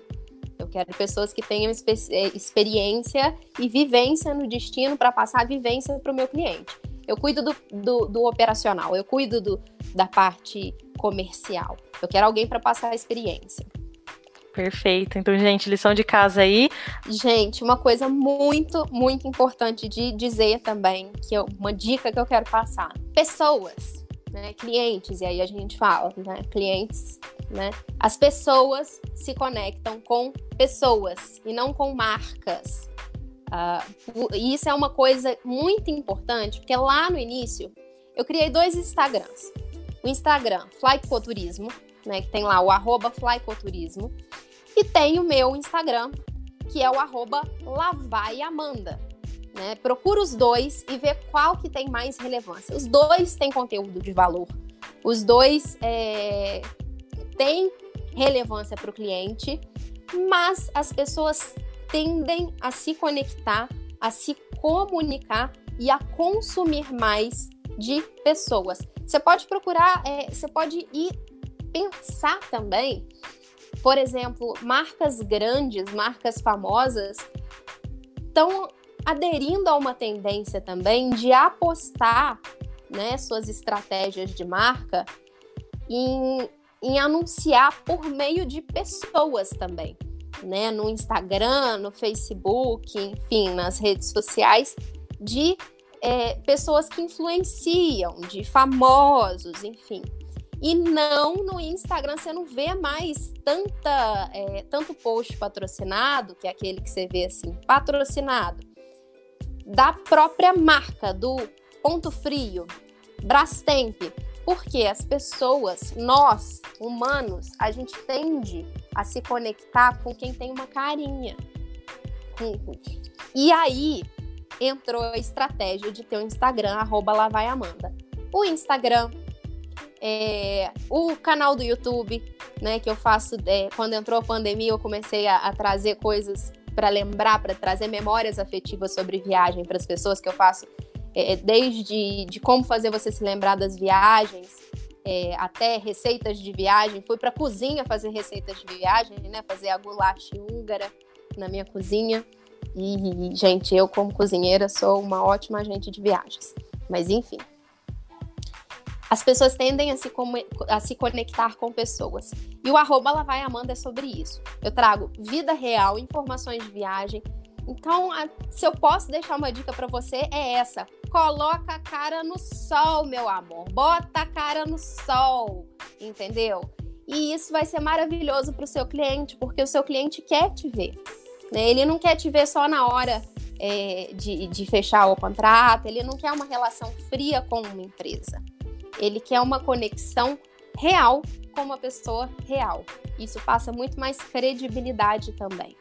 Eu quero pessoas que tenham é, experiência e vivência no destino para passar a vivência para o meu cliente. Eu cuido do, do, do operacional, eu cuido do, da parte comercial. Eu quero alguém para passar a experiência. Perfeito. Então, gente, lição de casa aí. Gente, uma coisa muito, muito importante de dizer também, que é uma dica que eu quero passar. Pessoas né, clientes, e aí a gente fala, né, clientes, né, as pessoas se conectam com pessoas e não com marcas. Uh, isso é uma coisa muito importante, porque lá no início eu criei dois Instagrams. O Instagram Flycoturismo, né, que tem lá o arroba Flycoturismo, e tem o meu Instagram, que é o arroba Lavaiamanda. Né? Procura os dois e vê qual que tem mais relevância. Os dois têm conteúdo de valor. Os dois é, têm relevância para o cliente, mas as pessoas tendem a se conectar, a se comunicar e a consumir mais de pessoas. Você pode procurar, é, você pode ir pensar também, por exemplo, marcas grandes, marcas famosas, estão aderindo a uma tendência também de apostar né, suas estratégias de marca em, em anunciar por meio de pessoas também. Né, no Instagram, no Facebook, enfim, nas redes sociais, de é, pessoas que influenciam, de famosos, enfim. E não no Instagram você não vê mais tanta, é, tanto post patrocinado, que é aquele que você vê assim, patrocinado, da própria marca, do ponto frio, Brastemp. Porque as pessoas, nós, humanos, a gente tende a se conectar com quem tem uma carinha. E aí entrou a estratégia de ter um Instagram, arroba lá vai Amanda. O Instagram, é, o canal do YouTube, né, que eu faço, é, quando entrou a pandemia, eu comecei a, a trazer coisas para lembrar, para trazer memórias afetivas sobre viagem para as pessoas que eu faço, é, desde de como fazer você se lembrar das viagens, é, até receitas de viagem. Fui para a cozinha fazer receitas de viagem, né, fazer a goulash húngara na minha cozinha. E, gente, eu como cozinheira sou uma ótima agente de viagens. Mas enfim, as pessoas tendem a se, a se conectar com pessoas. E o arroba lá vai Amanda é sobre isso. Eu trago vida real, informações de viagem. Então, a, se eu posso deixar uma dica para você, é essa. Coloca a cara no sol, meu amor. Bota a cara no sol, entendeu? E isso vai ser maravilhoso para o seu cliente, porque o seu cliente quer te ver. Né? Ele não quer te ver só na hora é, de, de fechar o contrato, ele não quer uma relação fria com uma empresa. Ele quer uma conexão real com uma pessoa real. Isso passa muito mais credibilidade também.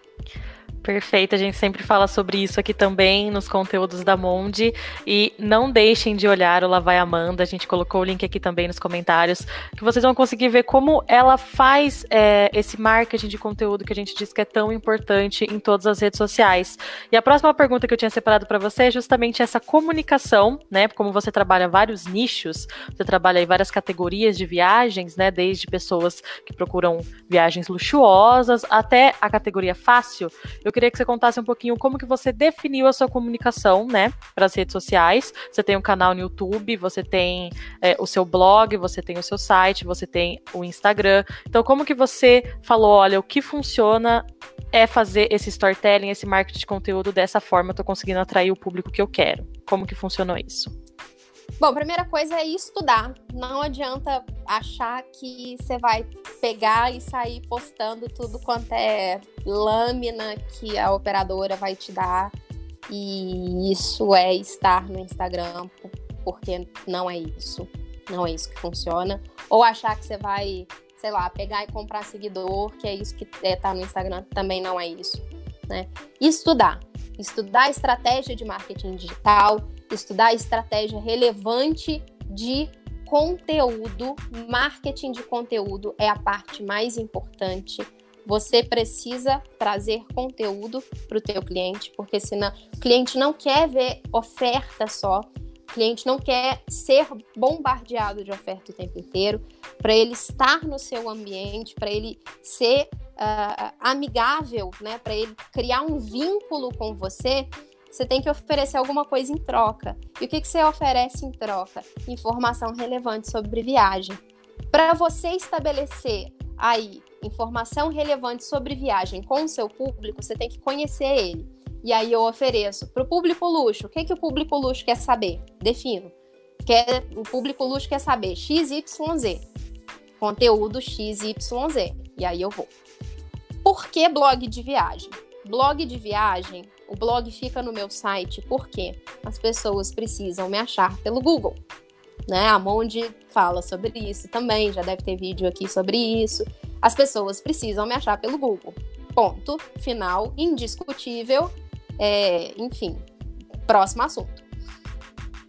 Perfeito, a gente sempre fala sobre isso aqui também nos conteúdos da Monde. E não deixem de olhar o Lá Vai Amanda, a gente colocou o link aqui também nos comentários, que vocês vão conseguir ver como ela faz é, esse marketing de conteúdo que a gente diz que é tão importante em todas as redes sociais. E a próxima pergunta que eu tinha separado para você é justamente essa comunicação, né? Como você trabalha vários nichos, você trabalha aí várias categorias de viagens, né? Desde pessoas que procuram viagens luxuosas até a categoria fácil. Eu queria que você contasse um pouquinho como que você definiu a sua comunicação, né, para as redes sociais. Você tem um canal no YouTube, você tem é, o seu blog, você tem o seu site, você tem o Instagram. Então, como que você falou, olha, o que funciona é fazer esse storytelling, esse marketing de conteúdo dessa forma, eu tô conseguindo atrair o público que eu quero. Como que funcionou isso? Bom, primeira coisa é estudar. Não adianta achar que você vai pegar e sair postando tudo quanto é lâmina que a operadora vai te dar. E isso é estar no Instagram, porque não é isso. Não é isso que funciona. Ou achar que você vai, sei lá, pegar e comprar seguidor, que é isso que é, tá no Instagram, também não é isso. Né? Estudar. Estudar estratégia de marketing digital, estudar estratégia relevante de conteúdo, marketing de conteúdo é a parte mais importante. Você precisa trazer conteúdo para o teu cliente, porque senão o cliente não quer ver oferta só, o cliente não quer ser bombardeado de oferta o tempo inteiro. Para ele estar no seu ambiente, para ele ser uh, amigável, né? Para ele criar um vínculo com você, você tem que oferecer alguma coisa em troca. E o que, que você oferece em troca? Informação relevante sobre viagem. Para você estabelecer aí informação relevante sobre viagem com o seu público, você tem que conhecer ele. E aí eu ofereço para o público luxo. O que, que o público luxo quer saber? Defino. Quer, o público luxo quer saber XYZ. Conteúdo XYZ. E aí eu vou. Por que blog de viagem? Blog de viagem o blog fica no meu site porque as pessoas precisam me achar pelo Google. Né? A Monde fala sobre isso também, já deve ter vídeo aqui sobre isso. As pessoas precisam me achar pelo Google. Ponto. Final, indiscutível. É, enfim, próximo assunto.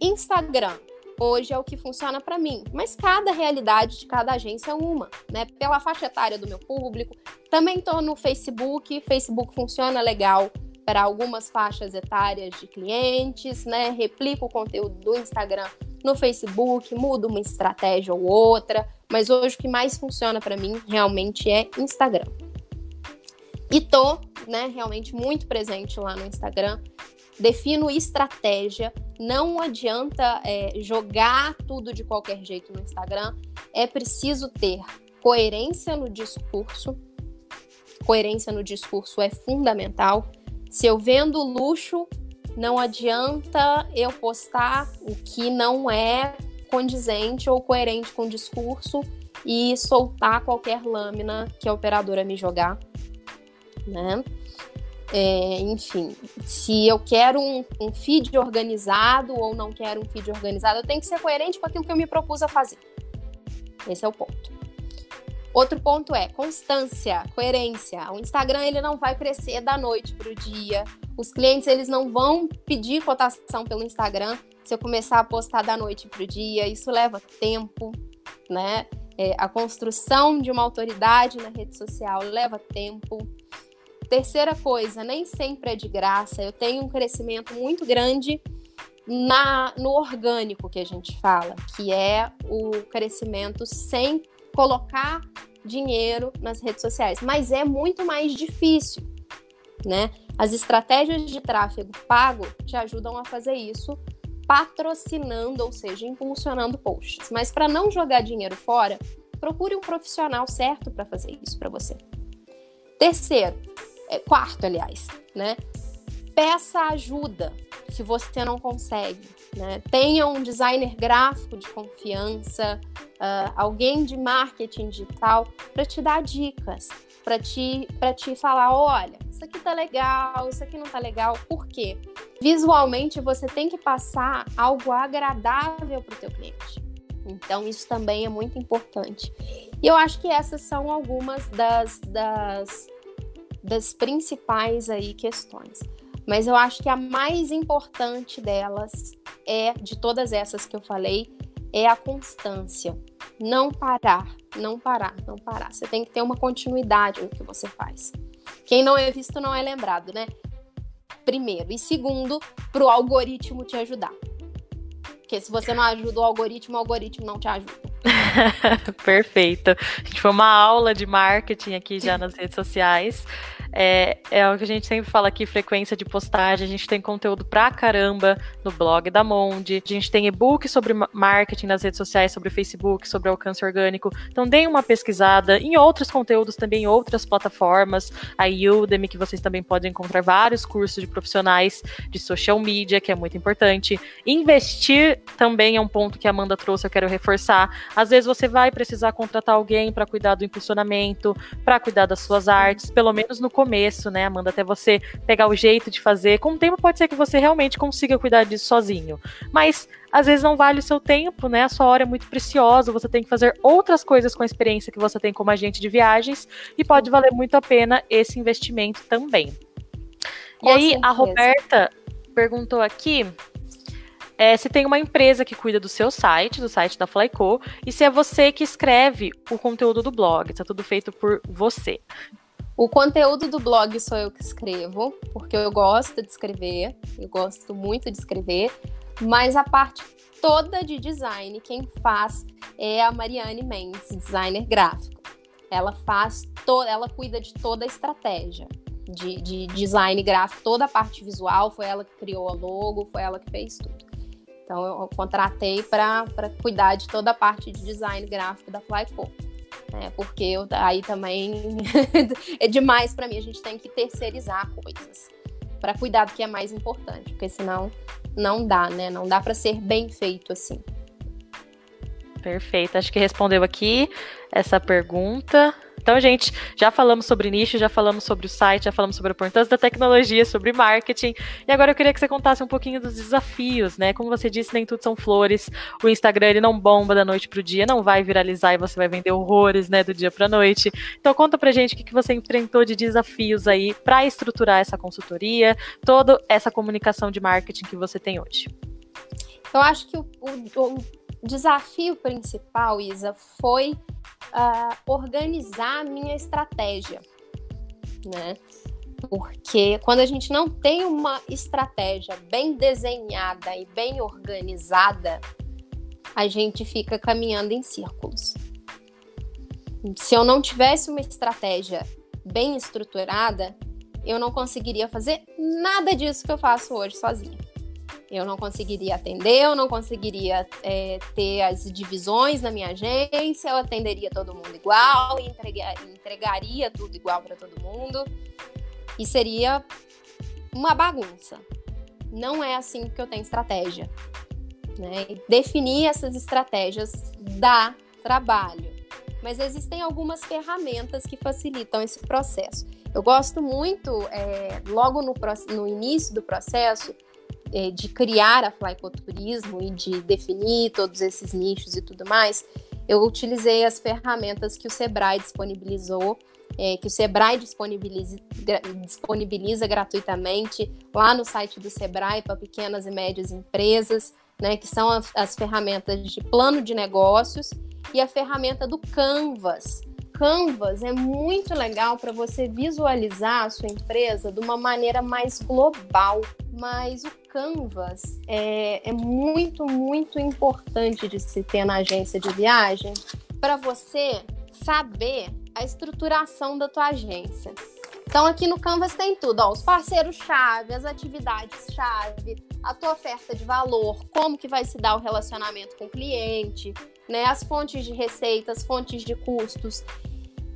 Instagram hoje é o que funciona para mim, mas cada realidade de cada agência é uma, né? Pela faixa etária do meu público. Também estou no Facebook, Facebook funciona legal para algumas faixas etárias de clientes, né? Replico o conteúdo do Instagram no Facebook, mudo uma estratégia ou outra, mas hoje o que mais funciona para mim realmente é Instagram. E tô, né, realmente muito presente lá no Instagram. Defino estratégia. Não adianta é, jogar tudo de qualquer jeito no Instagram. É preciso ter coerência no discurso. Coerência no discurso é fundamental. Se eu vendo luxo, não adianta eu postar o que não é condizente ou coerente com o discurso e soltar qualquer lâmina que a operadora me jogar, né? É, enfim, se eu quero um, um, feed organizado ou não quero um feed organizado, eu tenho que ser coerente com aquilo que eu me propus a fazer. Esse é o ponto. Outro ponto é constância, coerência. O Instagram ele não vai crescer da noite para o dia. Os clientes eles não vão pedir cotação pelo Instagram se eu começar a postar da noite para o dia. Isso leva tempo, né? É, a construção de uma autoridade na rede social leva tempo. Terceira coisa, nem sempre é de graça. Eu tenho um crescimento muito grande na, no orgânico que a gente fala, que é o crescimento sem colocar dinheiro nas redes sociais, mas é muito mais difícil, né? As estratégias de tráfego pago te ajudam a fazer isso patrocinando, ou seja, impulsionando posts. Mas para não jogar dinheiro fora, procure um profissional certo para fazer isso para você. Terceiro, é, quarto, aliás, né? Peça ajuda se você não consegue. Né? Tenha um designer gráfico de confiança, uh, alguém de marketing digital para te dar dicas, para te, te falar: olha, isso aqui tá legal, isso aqui não tá legal. Por quê? Visualmente você tem que passar algo agradável para o teu cliente. Então, isso também é muito importante. E eu acho que essas são algumas das, das, das principais aí questões. Mas eu acho que a mais importante delas é, de todas essas que eu falei, é a constância. Não parar, não parar, não parar. Você tem que ter uma continuidade no que você faz. Quem não é visto não é lembrado, né? Primeiro. E segundo, para o algoritmo te ajudar. Porque se você não ajuda o algoritmo, o algoritmo não te ajuda. Perfeito. A gente foi uma aula de marketing aqui já nas redes sociais. É, é o que a gente sempre fala aqui, frequência de postagem. A gente tem conteúdo pra caramba no blog da Monde. A gente tem e-book sobre marketing nas redes sociais, sobre Facebook, sobre alcance orgânico. Então deem uma pesquisada em outros conteúdos também, em outras plataformas. A Udemy, que vocês também podem encontrar vários cursos de profissionais de social media, que é muito importante. Investir também é um ponto que a Amanda trouxe, eu quero reforçar. Às vezes você vai precisar contratar alguém para cuidar do impulsionamento, para cuidar das suas artes, pelo menos no começo, né, Amanda, até você pegar o jeito de fazer. Com o tempo pode ser que você realmente consiga cuidar disso sozinho, mas às vezes não vale o seu tempo, né? A sua hora é muito preciosa, você tem que fazer outras coisas com a experiência que você tem como agente de viagens e pode valer muito a pena esse investimento também. Com e aí, certeza. a Roberta perguntou aqui é, se tem uma empresa que cuida do seu site, do site da Flyco, e se é você que escreve o conteúdo do blog, está tudo feito por você. O conteúdo do blog sou eu que escrevo, porque eu gosto de escrever, eu gosto muito de escrever, mas a parte toda de design, quem faz é a Mariane Mendes, designer gráfico. Ela faz toda, ela cuida de toda a estratégia de, de design gráfico, toda a parte visual, foi ela que criou a logo, foi ela que fez tudo. Então eu contratei para cuidar de toda a parte de design gráfico da Flyco né? Porque eu, aí também é demais para mim. A gente tem que terceirizar coisas para cuidar do que é mais importante, porque senão não dá, né? Não dá para ser bem feito assim. Perfeito. Acho que respondeu aqui essa pergunta. Então, gente, já falamos sobre nicho, já falamos sobre o site, já falamos sobre a importância da tecnologia, sobre marketing. E agora eu queria que você contasse um pouquinho dos desafios, né? Como você disse, nem tudo são flores. O Instagram ele não bomba da noite pro dia, não vai viralizar e você vai vender horrores, né, do dia pra noite. Então, conta pra gente o que você enfrentou de desafios aí para estruturar essa consultoria, toda essa comunicação de marketing que você tem hoje. Eu acho que o, o, o desafio principal, Isa, foi uh, organizar a minha estratégia, né? Porque quando a gente não tem uma estratégia bem desenhada e bem organizada, a gente fica caminhando em círculos. Se eu não tivesse uma estratégia bem estruturada, eu não conseguiria fazer nada disso que eu faço hoje sozinha. Eu não conseguiria atender, eu não conseguiria é, ter as divisões na minha agência, eu atenderia todo mundo igual, entregaria tudo igual para todo mundo e seria uma bagunça. Não é assim que eu tenho estratégia. Né? Definir essas estratégias dá trabalho, mas existem algumas ferramentas que facilitam esse processo. Eu gosto muito, é, logo no, no início do processo, de criar a Flycoturismo e de definir todos esses nichos e tudo mais, eu utilizei as ferramentas que o Sebrae disponibilizou, é, que o Sebrae disponibiliza, disponibiliza gratuitamente lá no site do Sebrae para pequenas e médias empresas, né, que são as, as ferramentas de plano de negócios e a ferramenta do Canvas, Canvas é muito legal para você visualizar a sua empresa de uma maneira mais global. Mas o Canvas é, é muito, muito importante de se ter na agência de viagem para você saber a estruturação da tua agência. Então aqui no Canvas tem tudo, ó, os parceiros-chave, as atividades-chave, a tua oferta de valor, como que vai se dar o relacionamento com o cliente, né, as fontes de receitas, fontes de custos.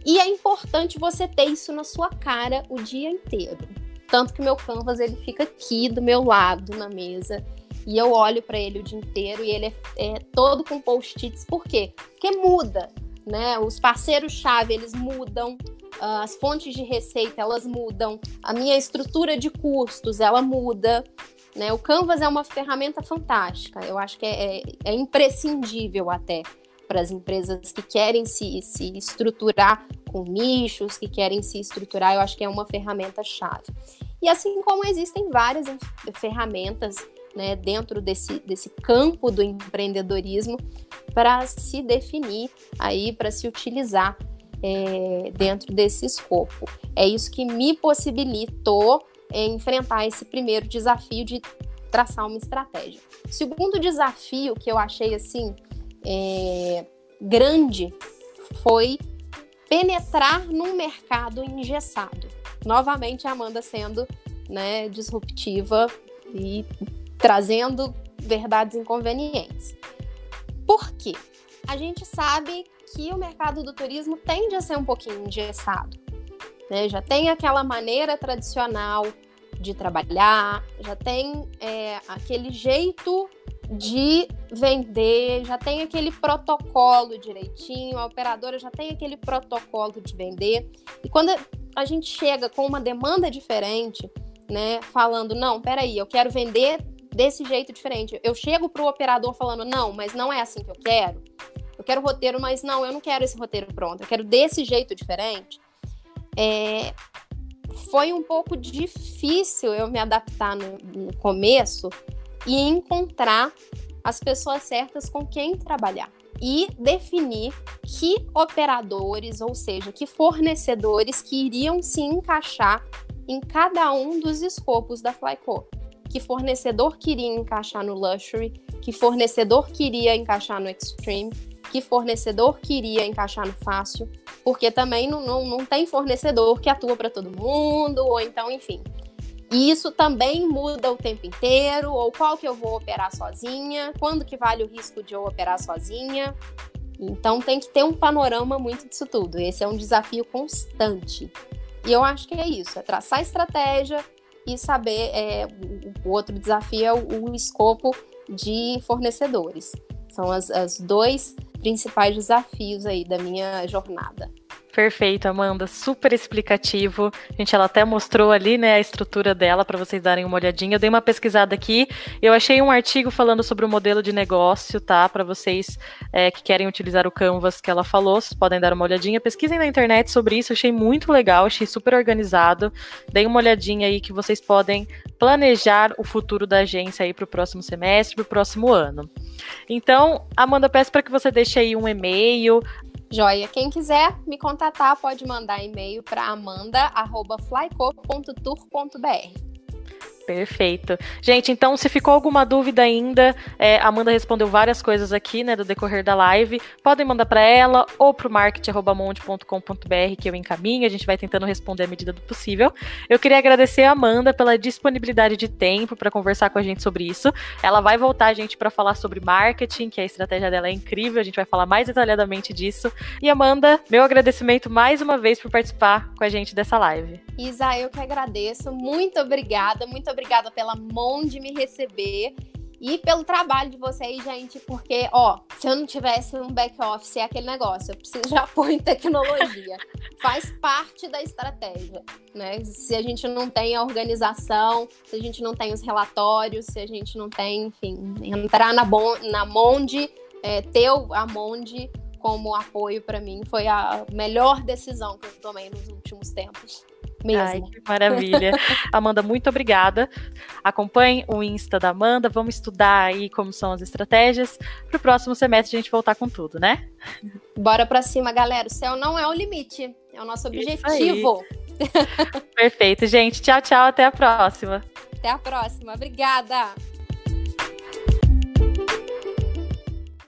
E é importante você ter isso na sua cara o dia inteiro. Tanto que meu canvas ele fica aqui do meu lado na mesa e eu olho para ele o dia inteiro e ele é, é todo com post-its. Por quê? Porque muda, né? Os parceiros-chave eles mudam, ah, as fontes de receita elas mudam, a minha estrutura de custos ela muda. Né? O Canvas é uma ferramenta fantástica, eu acho que é, é, é imprescindível até para as empresas que querem se, se estruturar com nichos, que querem se estruturar, eu acho que é uma ferramenta chave. E assim como existem várias ferramentas né, dentro desse, desse campo do empreendedorismo para se definir aí, para se utilizar é, dentro desse escopo. É isso que me possibilitou é, enfrentar esse primeiro desafio de traçar uma estratégia. Segundo desafio que eu achei assim é, grande foi penetrar num mercado engessado. Novamente, a Amanda sendo né, disruptiva e trazendo verdades inconvenientes. Por quê? A gente sabe que o mercado do turismo tende a ser um pouquinho engessado. Né? Já tem aquela maneira tradicional de trabalhar, já tem é, aquele jeito de vender, já tem aquele protocolo direitinho, a operadora já tem aquele protocolo de vender. E quando a gente chega com uma demanda diferente, né, falando, não, peraí, eu quero vender desse jeito diferente. Eu chego para o operador falando, não, mas não é assim que eu quero. Eu quero roteiro, mas não, eu não quero esse roteiro pronto. Eu quero desse jeito diferente. É, foi um pouco difícil eu me adaptar no, no começo, e encontrar as pessoas certas com quem trabalhar e definir que operadores, ou seja, que fornecedores que iriam se encaixar em cada um dos escopos da Flyco. Que fornecedor queria encaixar no Luxury, que fornecedor queria encaixar no Extreme, que fornecedor queria encaixar no Fácil, porque também não, não, não tem fornecedor que atua para todo mundo, ou então, enfim. E isso também muda o tempo inteiro, ou qual que eu vou operar sozinha, quando que vale o risco de eu operar sozinha. Então tem que ter um panorama muito disso tudo. Esse é um desafio constante. E eu acho que é isso, é traçar estratégia e saber. É, o, outro desafio é o, escopo de fornecedores. São as dois principais desafios aí da minha jornada. Perfeito, Amanda, super explicativo. Gente, ela até mostrou ali, né, a estrutura dela para vocês darem uma olhadinha. Eu dei uma pesquisada aqui, eu achei um artigo falando sobre o modelo de negócio, tá? Para vocês é, que querem utilizar o Canvas que ela falou, vocês podem dar uma olhadinha. Pesquisem na internet sobre isso, achei muito legal, achei super organizado. Dei uma olhadinha aí que vocês podem planejar o futuro da agência aí para o próximo semestre, para o próximo ano. Então, Amanda, peço para que você deixe aí um e-mail, Joia. Quem quiser me contatar, pode mandar e-mail para amanda.flyco.tour.br. Perfeito. Gente, então, se ficou alguma dúvida ainda, é, Amanda respondeu várias coisas aqui, né, do decorrer da live. Podem mandar para ela ou para o marketing.monte.com.br que eu encaminho. A gente vai tentando responder à medida do possível. Eu queria agradecer a Amanda pela disponibilidade de tempo para conversar com a gente sobre isso. Ela vai voltar a gente para falar sobre marketing, que a estratégia dela é incrível. A gente vai falar mais detalhadamente disso. E Amanda, meu agradecimento mais uma vez por participar com a gente dessa live. Isa, eu que agradeço. Muito obrigada. Muito obrigada pela mão de me receber e pelo trabalho de vocês, gente, porque, ó, se eu não tivesse um back-office, é aquele negócio, eu preciso de apoio em tecnologia. Faz parte da estratégia, né? Se a gente não tem a organização, se a gente não tem os relatórios, se a gente não tem, enfim, entrar na, bon na Monde, é, ter a Monde como apoio para mim foi a melhor decisão que eu tomei nos últimos tempos mesmo. Ai, que maravilha. Amanda, muito obrigada. Acompanhe o Insta da Amanda, vamos estudar aí como são as estratégias. Para o próximo semestre a gente voltar com tudo, né? Bora para cima, galera. O céu não é o limite, é o nosso objetivo. Perfeito, gente. Tchau, tchau. Até a próxima. Até a próxima. Obrigada.